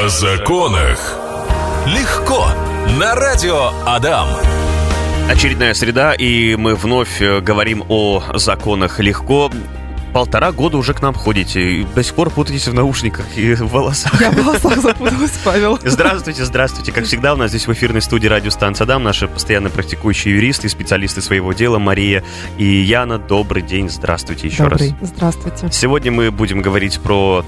О законах. Легко. На радио Адам. Очередная среда, и мы вновь э, говорим о законах легко. Полтора года уже к нам ходите, и до сих пор путаетесь в наушниках и в волосах. Я в волосах запуталась, Павел. Здравствуйте, здравствуйте. Как всегда, у нас здесь в эфирной студии радиостанция Адам наши постоянно практикующие юристы и специалисты своего дела Мария и Яна. Добрый день, здравствуйте еще Добрый. раз. Здравствуйте. Сегодня мы будем говорить про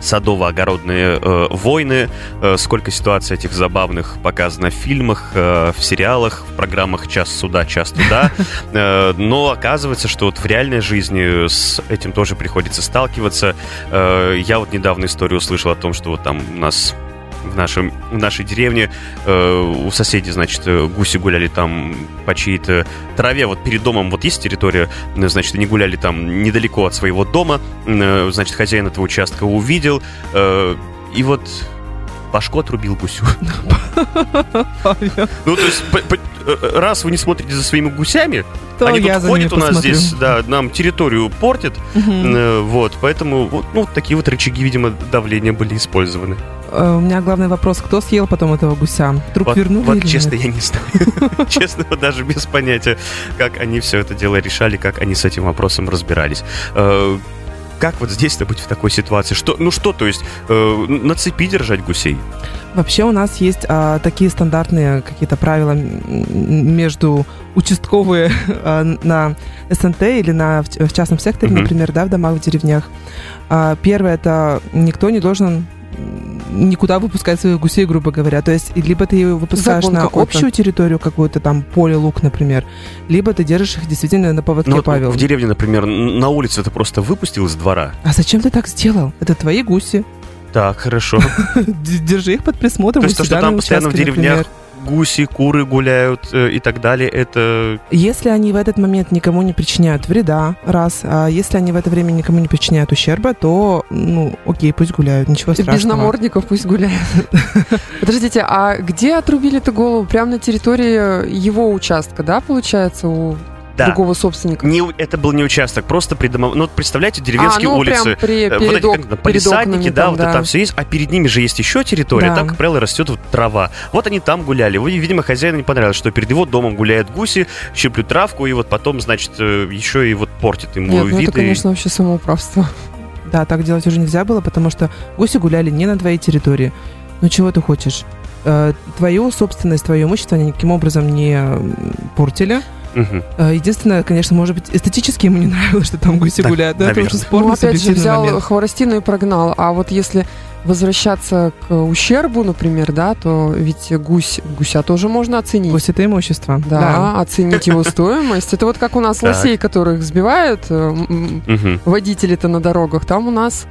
садово-огородные э, войны, э, сколько ситуаций этих забавных показано в фильмах, э, в сериалах, в программах «Час суда, час туда». Э, но оказывается, что вот в реальной жизни с этим тоже приходится сталкиваться. Э, я вот недавно историю услышал о том, что вот там у нас в, нашем, в нашей деревне э, у соседей, значит, э, гуси гуляли там по чьей-то траве. Вот перед домом вот есть территория, э, значит, они гуляли там недалеко от своего дома. Э, значит, хозяин этого участка увидел. э, и вот башку отрубил гусю. Ну, то есть, по- э, раз вы не смотрите за своими гусями, они тут ходят у нас здесь, да, нам территорию портят. Э, Вот, поэтому ну, такие вот рычаги, видимо, давления были использованы. Э, У меня главный вопрос, кто съел потом этого гуся? Труп Вот, вернули вот честно, я не знаю. Честно, даже без понятия, как они все это дело решали, как они с этим вопросом разбирались. Как вот здесь-то быть в такой ситуации? Что, ну что, то есть, э, на цепи держать гусей? Вообще у нас есть а, такие стандартные какие-то правила между участковые а, на СНТ или на, в, в частном секторе, Мгм. например, да, в домах, в деревнях. А, первое, это никто не должен никуда выпускать своих гусей, грубо говоря. То есть, либо ты выпускаешь Закон на общую территорию какую-то, там, поле, лук, например, либо ты держишь их действительно на поводке, Ну, вот Павел. в деревне, например, на улице ты просто выпустил из двора. А зачем ты так сделал? Это твои гуси. Так, хорошо. Держи их под присмотром. То есть то, что там постоянно в деревнях. Гуси, куры гуляют э, и так далее, это... Если они в этот момент никому не причиняют вреда, раз, а если они в это время никому не причиняют ущерба, то, ну, окей, пусть гуляют, ничего Без страшного. намордников пусть гуляют. Подождите, а где отрубили-то голову? Прямо на территории его участка, да, получается, у Да. другого собственника? Не, это был не участок, просто придомов... Ну, вот представляете, деревенские а, ну, улицы. при, перед, вот эти ок- как перед палисадники, окнами да, там, вот это там все есть, а перед ними же есть еще территория, Да. там, как правило, растет вот трава. Вот они там гуляли. Вы, видимо, хозяину не понравилось, что перед его домом гуляют гуси, щиплют травку, и вот потом, значит, э, еще и вот портит ему Нет, ну вид. это, и- конечно, вообще самоуправство. Да, так делать уже нельзя было, потому что гуси гуляли не на твоей территории. Ну, чего ты хочешь? Э, Твою собственность, твое имущество они никаким образом не портили. Э, Единственное, конечно, может быть, эстетически ему не нравилось, что там гуси гуляют. Да, это наверное. уже спорный, ну, опять же, взял момент. хворостину и прогнал. А вот если возвращаться к ущербу, например, да, то ведь гусь, гуся тоже можно оценить. Гусь это имущество. Да, оценить его стоимость. Это вот как у нас лосей, которых сбивают э, водители-то на дорогах. Там у нас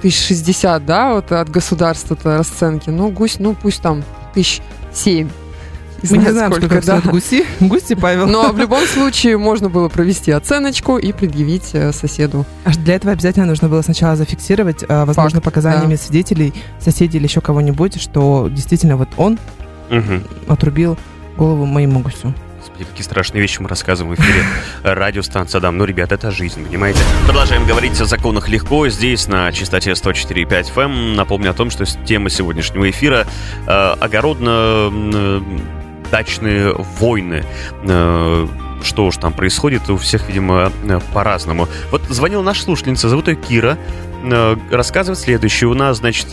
тысяч шестьдесят, да, вот от государства-то расценки. Ну, гусь, ну, пусть там тысяч семь. Мы не знаем, сколько, стоят гуси. Гуси, Павел. Но в любом случае можно было провести оценочку и предъявить э, соседу. Аж Для этого обязательно нужно было сначала зафиксировать, э, возможно, Факт, показаниями свидетелей, соседей или еще кого-нибудь, что действительно вот он Мгм. отрубил голову моему гусю. Господи, какие страшные вещи мы рассказываем в эфире радиостанция Адам. Ну, ребят, это жизнь, понимаете? Продолжаем говорить о законах легко здесь, на частоте 104.5 FM. Эм. Напомню о том, что тема сегодняшнего эфира э, огородно-дачные войны. Э, что уж там происходит, у всех, видимо, э, по-разному. Вот звонила наша слушательница, зовут ее Кира, э, рассказывает следующее. У нас, значит,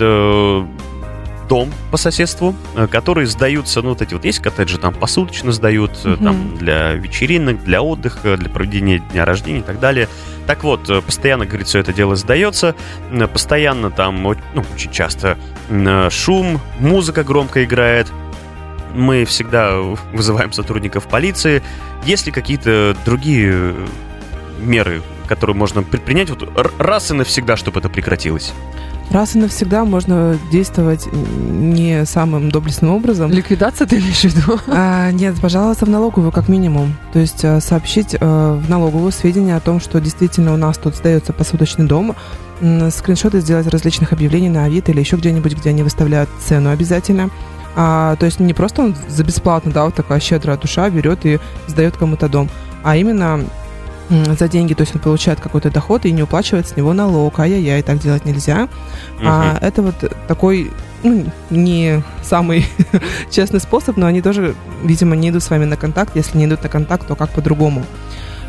дом по соседству, которые сдаются, ну, вот эти вот есть коттеджи, там посуточно сдают, Мгм. там для вечеринок, для отдыха, для проведения дня рождения и так далее. Так вот, постоянно, говорит, все это дело сдается, постоянно там, ну, очень часто шум, музыка громко играет, мы всегда вызываем сотрудников полиции. Есть ли какие-то другие меры, которые можно предпринять вот раз и навсегда, чтобы это прекратилось? Раз и навсегда можно действовать не самым доблестным образом. Ликвидация ты имеешь в виду? А, нет, пожалуйста, в налоговую как минимум. То есть э, сообщить э, в налоговую сведения о том, что действительно у нас тут сдается посуточный дом, скриншоты сделать различных объявлений на Авито или еще где-нибудь, где они выставляют цену обязательно. А, то есть не просто он за бесплатно, да, вот такая щедрая душа берет и сдает кому-то дом, а именно за деньги, то есть он получает какой-то доход и не уплачивает с него налог. Ай-яй-яй, так делать нельзя. А, это вот такой ну, не самый честный способ, но они тоже, видимо, не идут с вами на контакт. Если не идут на контакт, то как по-другому.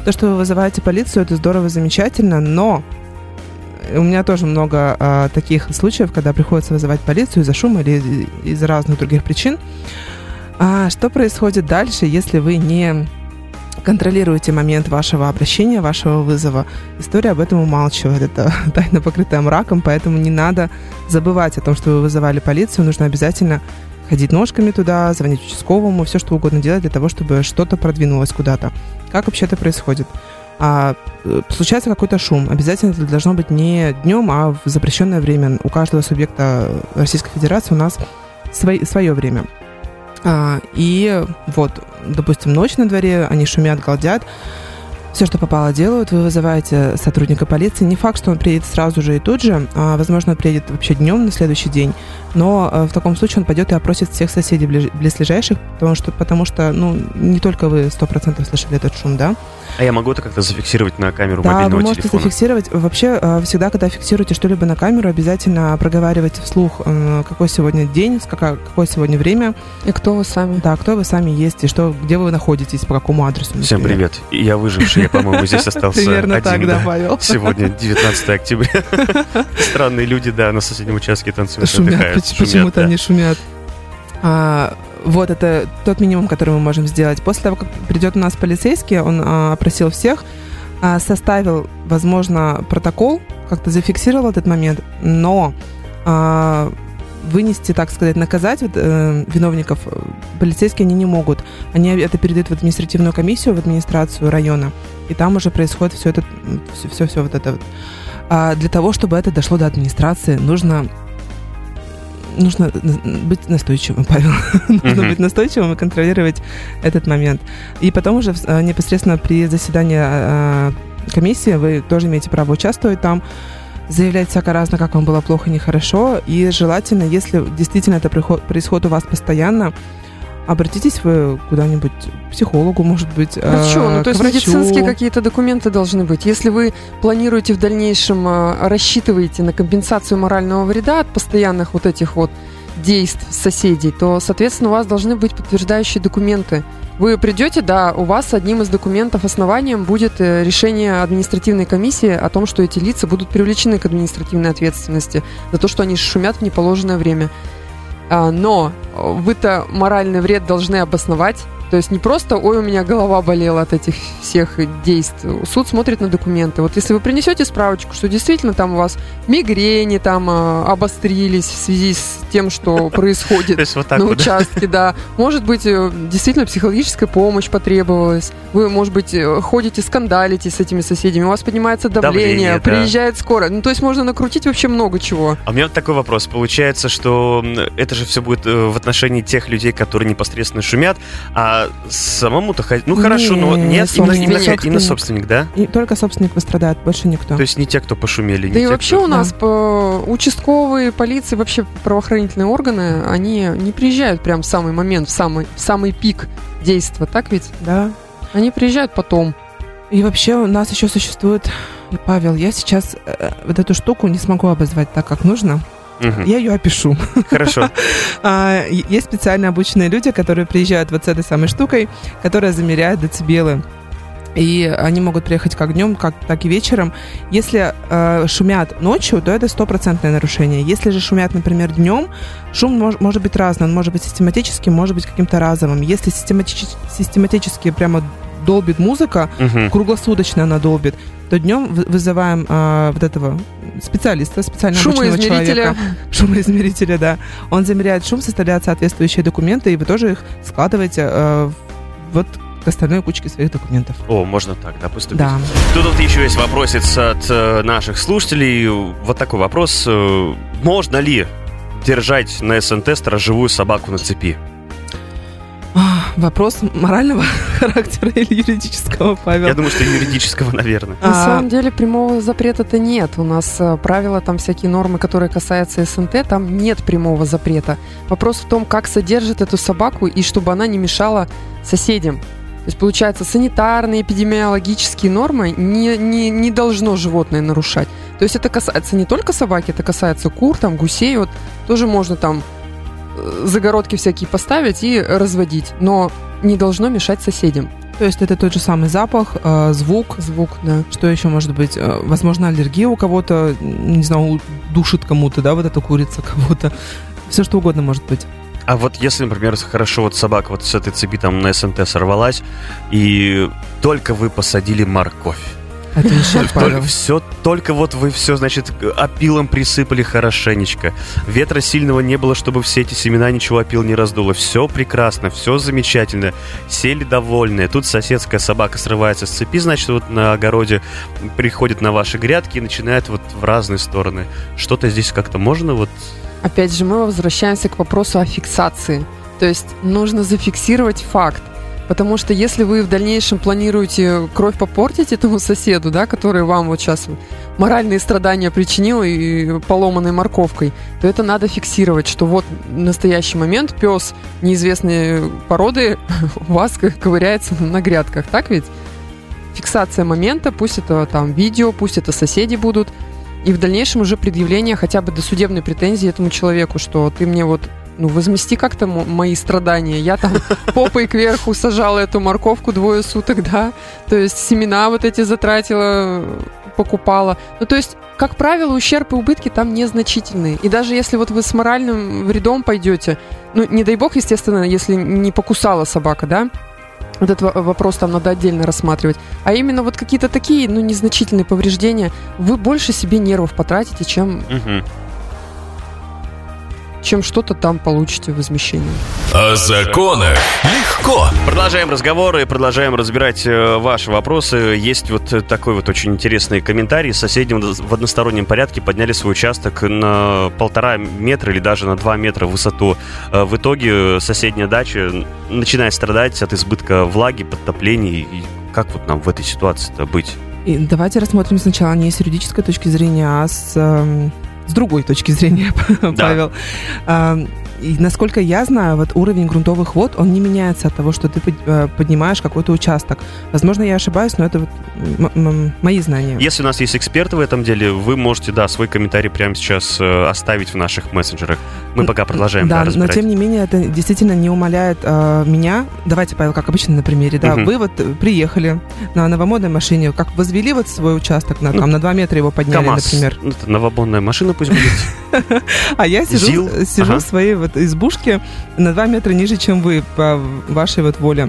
То, что вы вызываете полицию, это здорово, замечательно, но у меня тоже много а, таких случаев, когда приходится вызывать полицию из-за шума или из разных других причин. А что происходит дальше, если вы не контролируете момент вашего обращения, вашего вызова? История об этом умалчивает. Это тайна, покрытая мраком, поэтому не надо забывать о том, что вы вызывали полицию. Нужно обязательно ходить ножками туда, звонить участковому, все что угодно делать для того, чтобы что-то продвинулось куда-то. Как вообще это происходит? А, э, случается какой-то шум. Обязательно это должно быть не днем, а в запрещенное время. У каждого субъекта Российской Федерации у нас свой, свое время. А, и вот, допустим, ночь на дворе, они шумят, галдят, все, что попало, делают. Вы вызываете сотрудника полиции. Не факт, что он приедет сразу же и тут же. А, возможно, он приедет вообще днем на следующий день. Но а, в таком случае он пойдет и опросит всех соседей близлежащих, потому что, потому что ну, не только вы 100% слышали этот шум, да? А я могу это как-то зафиксировать на камеру да, мобильного вы можете телефона? зафиксировать. Вообще, а, всегда, когда фиксируете что-либо на камеру, обязательно проговаривайте вслух, э, какой сегодня день, какое, какое сегодня время. И кто вы сами. Да, кто вы сами есть, и что, где вы находитесь, по какому адресу. Например. Всем привет. Я выживший, по-моему, здесь остался Примерно один. так, да, Павел. Сегодня 19 октября. Странные люди, да, на соседнем участке танцуют, Шумят, отдыхают. поч- почему-то они шумят. А, вот это тот минимум, который мы можем сделать. После того, как придет у нас полицейский, он а, опросил всех, а, составил, возможно, протокол, как-то зафиксировал этот момент, но а, вынести, так сказать, наказать э, виновников э, полицейские они не могут. Они это передают в административную комиссию, в администрацию района, и там уже происходит все это, все, все, все вот это вот. А для того, чтобы это дошло до администрации, нужно нужно быть настойчивым, Павел. нужно быть настойчивым и контролировать этот момент. И потом уже э, непосредственно при заседании э, комиссии вы тоже имеете право участвовать там, заявлять всяко разно, как вам было плохо, нехорошо. И желательно, если действительно это происходит у вас постоянно, обратитесь вы куда-нибудь к психологу, может быть, э, Врачу, ну к то есть врачу. медицинские какие-то документы должны быть. Если вы планируете в дальнейшем, э, рассчитываете на компенсацию морального вреда от постоянных вот этих вот действий соседей, то, соответственно, у вас должны быть подтверждающие документы. Вы придете, да, у вас одним из документов основанием будет э, решение административной комиссии о том, что эти лица будут привлечены к административной ответственности за то, что они шумят в неположенное время. А, Но э, вы-то моральный вред должны обосновать. То есть не просто, ой, у меня голова болела от этих всех действий. Суд смотрит на документы. Вот если вы принесете справочку, что действительно там у вас мигрени там э, обострились в связи с тем, что происходит на участке, да. Может быть, э, действительно психологическая помощь потребовалась. Вы, может быть, э, ходите, скандалите с этими соседями, у вас поднимается давление, Давление, да. приезжает скорая. Ну, то есть можно накрутить вообще много чего. А у меня вот такой вопрос. Получается, что это же все будет э, в отношении тех людей, которые непосредственно шумят, а самому-то... хо- Ну, хорошо, но Не, нет, именно, именно, собственник. именно собственник, да? И только собственник пострадает, больше никто. То есть не те, кто пошумели, не Да и те, вообще кто- у нас по участковые, полиции, вообще правоохранительные органы, они не приезжают прям в самый момент, в самый, в самый пик действия, так ведь? Да. Они приезжают потом. И вообще у нас еще существует, Павел, я сейчас э, вот эту штуку не смогу обозвать так, как нужно. Мгм. Я ее опишу. Хорошо. А, Есть специально обученные люди, которые приезжают вот с этой самой штукой, которая замеряет децибелы. И они могут приехать как днем, как, так и вечером. Если э, шумят ночью, то это стопроцентное нарушение. Если же шумят, например, днем, шум мож- может быть разный. Он может быть систематическим, может быть каким-то разовым. Если систематич- систематически прямо долбит музыка, Мгм. круглосуточно она долбит, то днем вы- вызываем а, вот этого специалиста, специально обученного Шумоизмерителя. человека. Шумоизмерителя, да. Он замеряет шум, составляет соответствующие документы, и вы тоже их складываете в- вот к остальной кучке своих документов. О, можно так, да, поступить? Да. Тут вот еще есть вопросец от э, наших слушателей. Вот такой вопрос. э, можно ли держать на СНТ сторожевую собаку на цепи? Вопрос морального характера или юридического, Павел? Я думаю, что юридического, наверное. На А, самом деле прямого запрета-то нет. У нас э, правила, там всякие нормы, которые касаются СНТ, там нет прямого запрета. Вопрос в том, как содержит эту собаку и чтобы она не мешала соседям. То есть, получается, санитарные, эпидемиологические нормы не, не, не должно животное нарушать. То есть это касается не только собаки, это касается кур, там, гусей. Вот тоже можно там загородки всякие поставить и разводить, но не должно мешать соседям. То есть это тот же самый запах, э, звук. Звук, да. Что еще может быть? Э, возможно, аллергия у кого-то, не знаю, душит кому-то, да, вот эта курица кого-то. Все что угодно может быть. А вот если, например, хорошо вот собака вот с этой цепи там на СНТ сорвалась, и только вы посадили морковь, Это все, только вот вы все, значит, опилом присыпали хорошенечко. Ветра сильного не было, чтобы все эти семена ничего опил не раздуло. Все прекрасно, все замечательно. Сели довольные. Тут соседская собака срывается с цепи, значит, вот на огороде приходит на ваши грядки и начинает вот в разные стороны. Что-то здесь как-то можно вот... Опять же, мы возвращаемся к вопросу о фиксации. То есть нужно зафиксировать факт. Потому что если вы в дальнейшем планируете кровь попортить этому соседу, да, который вам вот сейчас моральные страдания причинил и поломанной морковкой, то это надо фиксировать, что вот в настоящий момент пес неизвестной породы у вас ковыряется на грядках, так ведь? Фиксация момента, пусть это там видео, пусть это соседи будут, и в дальнейшем уже предъявление хотя бы до судебной претензии этому человеку, что ты мне вот ну, возмести как-то мои страдания. Я там попой кверху сажала эту морковку двое суток, да, то есть семена вот эти затратила, покупала. Ну, то есть, как правило, ущерб и убытки там незначительные. И даже если вот вы с моральным вредом пойдете, ну, не дай бог, естественно, если не покусала собака, да, вот этот вопрос там надо отдельно рассматривать. А именно вот какие-то такие, ну, незначительные повреждения, вы больше себе нервов потратите, чем Мгм. Чем что-то там получите возмещение. О законах легко. Продолжаем разговоры, продолжаем разбирать э, ваши вопросы. Есть вот э, такой вот очень интересный комментарий. Соседи в одностороннем порядке подняли свой участок на полтора метра или даже на два метра в высоту. Э, В итоге соседняя дача начинает страдать от избытка влаги, подтоплений. И как вот нам в этой ситуации-то быть? И давайте рассмотрим сначала не с юридической точки зрения, а с, эм, с другой точки зрения, Павел. Эм, И насколько я знаю, вот уровень грунтовых вод, он не меняется от того, что ты э, поднимаешь какой-то участок. Возможно, я ошибаюсь, но это вот мои знания. Если у нас есть эксперты в этом деле, вы можете, да, свой комментарий прямо сейчас э, оставить в наших мессенджерах. Мы пока продолжаем да, Да, но тем не менее это действительно не умаляет э, меня. Давайте, Павел, как обычно на примере. Да, Мгм. вы вот э, приехали на новомодной машине, как возвели вот свой участок, на, Ну, там, на 2 метра его подняли, КамАЗ. например. Ну, это новобонная машина пусть будет. А я сижу, сижу в своей вот избушке на 2 метра ниже, чем вы, по вашей вот воле.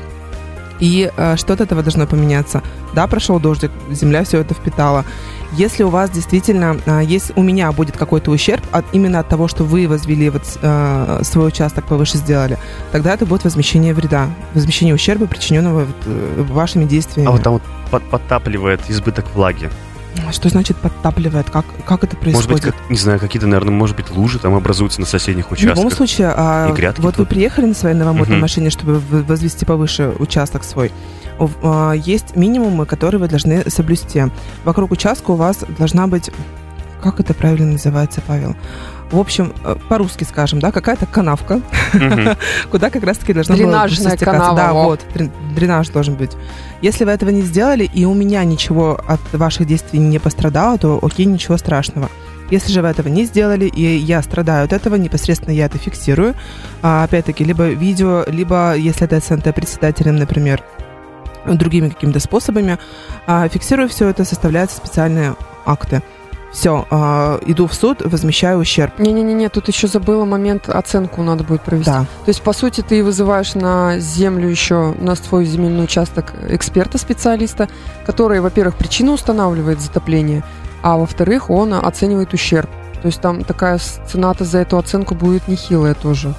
И э, что от этого должно поменяться? Да, прошел дождик, земля все это впитала. Если у вас действительно э, есть, у меня будет какой-то ущерб от, именно от того, что вы возвели вот э, свой участок повыше сделали, тогда это будет возмещение вреда, возмещение ущерба, причиненного вот, э, вашими действиями. А вот там вот под- подтапливает избыток влаги. Что значит подтапливает? Как, как это Может быть, происходит? как, не знаю, какие-то, наверное, может быть, лужи там образуются на соседних В любом участках. случае, а, И грядки вот вы тут. приехали на своей новомодной Мгм. машине, чтобы возвести повыше участок свой. А, Есть минимумы, которые вы должны соблюсти. Вокруг участка у вас должна быть, как это правильно называется, Павел? В общем, э, по-русски скажем, да, какая-то канавка, куда как раз-таки должна Дренажная была стекаться. канава, Да, во. вот, дрен- дренаж должен быть. Если вы этого не сделали, и у меня ничего от ваших действий не пострадало, то окей, ничего страшного. Если же вы этого не сделали, и я страдаю от этого, непосредственно я это фиксирую. А, опять-таки, либо видео, либо, если это СНТ председателем, например, другими какими-то способами, а, фиксирую все это, составляются специальные акты. Все, иду в суд, возмещаю ущерб. Не-не-не, тут еще забыла момент, оценку надо будет провести. Да. То есть, по сути, ты вызываешь на землю еще, на свой земельный участок эксперта-специалиста, который, во-первых, причину устанавливает затопление, а во-вторых, он оценивает ущерб. То есть там такая цена-то за эту оценку будет нехилая тоже.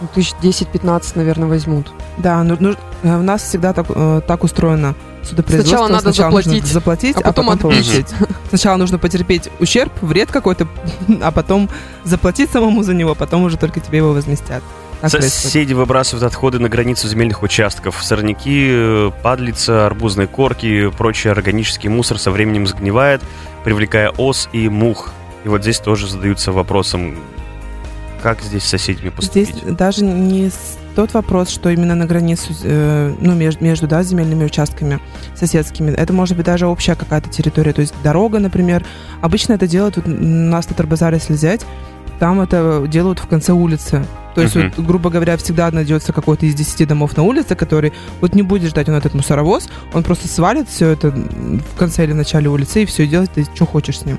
Ну, Тысяч 10-15, наверное, возьмут. Да, ну, ну, э, у нас всегда так, э, так устроено судопроизводство. Сначала надо нужно заплатить, заплатить, а а потом потом, отбить. получить. Сначала нужно потерпеть ущерб, вред какой-то, а потом заплатить самому за него, потом уже только тебе его возместят. Соседи выбрасывают отходы на границу земельных участков. Сорняки, падлица, арбузные корки, прочий органический мусор со временем сгнивает, привлекая ос и мух. И вот здесь тоже задаются вопросом, как здесь с соседями поступить? Здесь даже не тот вопрос, что именно на границу, э, ну, между, между, да, земельными участками соседскими. Это может быть даже общая какая-то территория, то есть дорога, например. Обычно это делают, вот, у нас на Тарбазар, если взять, там это делают в конце улицы. То есть, Мгм. вот, грубо говоря, всегда найдется какой-то из 10 домов на улице, который вот не будет ждать он этот мусоровоз, он просто свалит все это в конце или начале улицы и все делает, ты что хочешь с ним.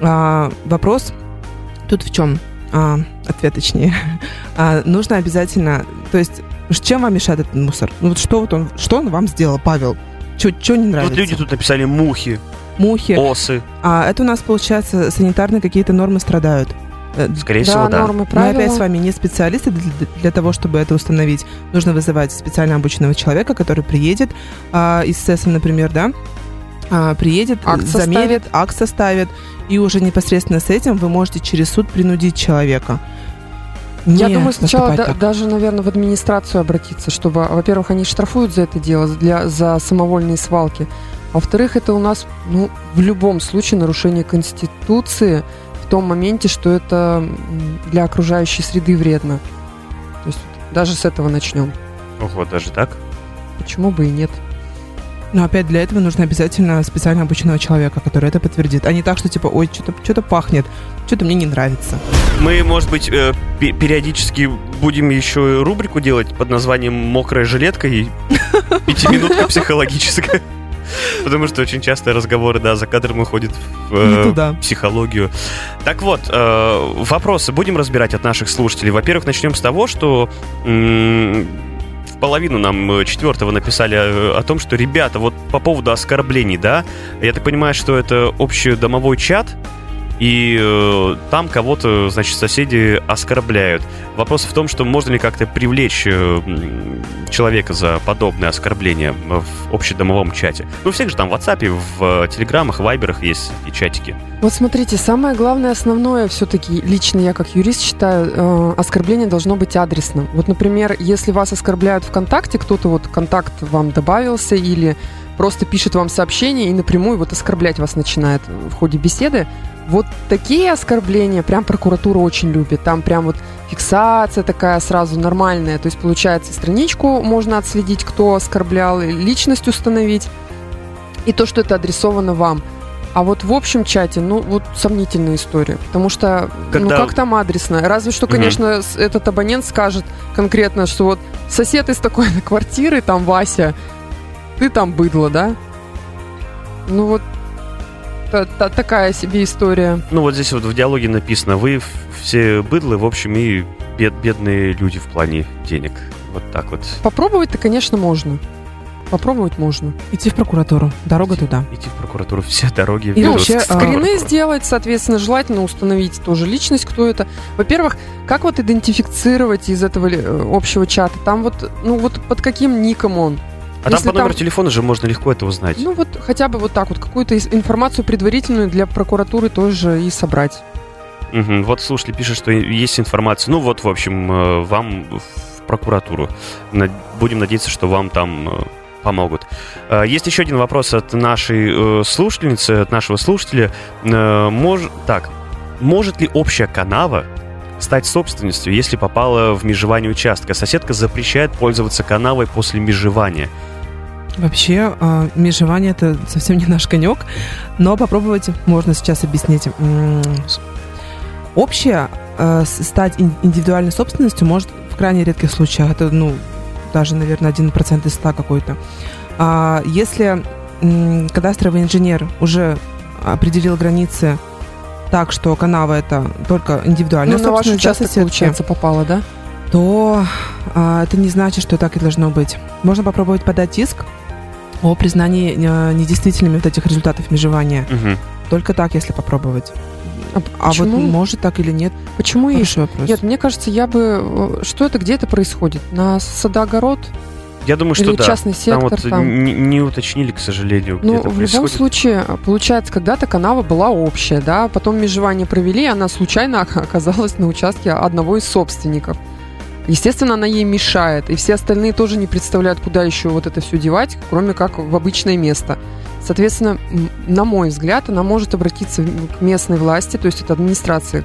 А, вопрос тут в чем? А, ответ точнее. А, нужно обязательно, то есть, чем вам мешает этот мусор? Ну вот что вот он, что он вам сделал, Павел? Что не нравится? Вот люди тут написали мухи, Мухи. осы. А это у нас, получается, санитарные какие-то нормы страдают. Э, Скорее Да, всего, да. нормы, Мы опять с вами не специалисты для, для того, чтобы это установить. Нужно вызывать специально обученного человека, который приедет а, из СЭСа, например, да, а, приедет, Акт замерит, акт составит, и уже непосредственно с этим вы можете через суд принудить человека. Я Не думаю, сначала да- так. даже, наверное, в администрацию обратиться, чтобы, во-первых, они штрафуют за это дело, для, за самовольные свалки. А во-вторых, это у нас, ну, в любом случае нарушение Конституции в том моменте, что это для окружающей среды вредно. То есть даже с этого начнем. Ого, даже так? Почему бы и нет? Но опять для этого нужно обязательно специально обученного человека, который это подтвердит. А не так, что типа, ой, что-то что пахнет, что-то мне не нравится. Мы, может быть, э, пе- периодически будем еще и рубрику делать под названием «Мокрая жилетка» и «Пятиминутка психологическая». Потому что очень часто разговоры, да, за кадром уходят в э, туда. психологию. Так вот, э, вопросы будем разбирать от наших слушателей. Во-первых, начнем с того, что м, половину нам э, четвертого написали э, о том, что, ребята, вот по поводу оскорблений, да, я так понимаю, что это общий домовой чат, и э, там кого-то, значит, соседи оскорбляют. Вопрос в том, что можно ли как-то привлечь э, человека за подобное оскорбление в общедомовом чате. Ну, всех же там в WhatsApp, в э, Телеграмах, Вайберах есть и чатики. Вот смотрите, самое главное, основное все-таки, лично я как юрист считаю, э, оскорбление должно быть адресным. Вот, например, если вас оскорбляют ВКонтакте, кто-то вот контакт вам добавился или просто пишет вам сообщение и напрямую вот оскорблять вас начинает в ходе беседы, вот такие оскорбления прям прокуратура очень любит. Там прям вот фиксация такая сразу нормальная. То есть, получается, страничку можно отследить, кто оскорблял, личность установить. И то, что это адресовано вам. А вот в общем чате, ну, вот сомнительная история. Потому что, Когда- ну, как там адресно? Разве что, конечно, с- этот абонент скажет конкретно, что вот сосед из такой квартиры, там, Вася, ты там быдло, да? Ну, вот та- та- такая себе история. Ну, вот здесь вот в диалоге написано, вы все быдлы, в общем, и бед- бедные люди в плане денег. Вот так вот. Попробовать-то, конечно, можно. Попробовать можно. Идти в прокуратуру. Дорога туда. Идти в прокуратуру, все дороги И ведут вообще, а, Скрины прокуратуру. сделать, соответственно, желательно установить тоже личность, кто это. Во-первых, как вот идентифицировать из этого э, общего чата? Там вот, ну вот под каким ником он? А там если по номеру там- телефона же можно легко это узнать. Ну вот хотя бы вот так вот, какую-то информацию предварительную для прокуратуры тоже и собрать. Мгм. Вот слушатель пишет, что есть информация. Ну вот, в общем, э, вам в прокуратуру. Будем надеяться, что вам там э, помогут. Э, Есть еще один вопрос от нашей слушательницы, от нашего слушателя. Мож- Так, может ли общая канава стать собственностью, если попала в межевание участка? Соседка запрещает пользоваться канавой после межевания. Вообще, э, межевание это совсем не наш конек, но попробовать можно сейчас объяснить. Общее с- стать ин- индивидуальной собственностью может в крайне редких случаях. Это, ну, даже, наверное, 1% из 100 какой-то. А если кадастровый инженер уже определил границы так, что канава это только индивидуальная Ну, на ваш собственность, участок, соседки, получается, попало, да? то а, это не значит, что так и должно быть. Можно попробовать подать иск о признании э, недействительными вот этих результатов межевания. Мгм. Только так, если попробовать. А, А вот почему? может так или нет, Почему и хороший вопрос. Нет, мне кажется, я бы... э, Что это, где это происходит? На садогород? Я думаю, что Или да. частный Там сектор? вот там? не, не уточнили, к сожалению, где Ну, в любом происходит. случае, получается, когда-то канава была общая, да, потом межевание провели, она случайно оказалась на участке одного из собственников. Естественно, она ей мешает, и все остальные тоже не представляют, куда еще вот это все девать, кроме как в обычное место. Соответственно, на мой взгляд, она может обратиться к местной власти, то есть это администрации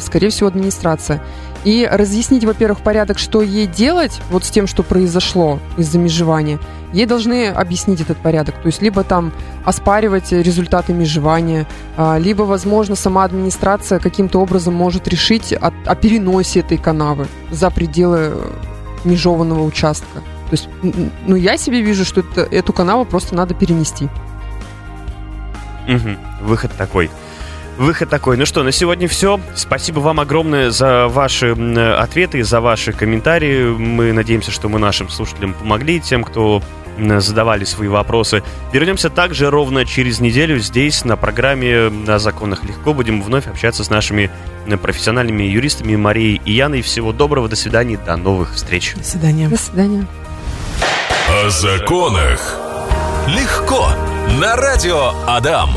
скорее всего, администрация. И разъяснить, во-первых, порядок, что ей делать вот с тем, что произошло из-за межевания. Ей должны объяснить этот порядок. То есть либо там оспаривать результаты межевания, а, либо, возможно, сама администрация каким-то образом может решить о, о переносе этой канавы за пределы межеванного участка. То есть, ну, я себе вижу, что это, эту канаву просто надо перенести. Угу. Выход такой. Выход такой. Ну что, на сегодня все. Спасибо вам огромное за ваши ответы, за ваши комментарии. Мы надеемся, что мы нашим слушателям помогли, тем, кто задавали свои вопросы. Вернемся также ровно через неделю здесь, на программе «На законах легко». Будем вновь общаться с нашими профессиональными юристами Марией и Яной. Всего доброго, до свидания, до новых встреч. До свидания. До свидания. О законах легко на радио Адам.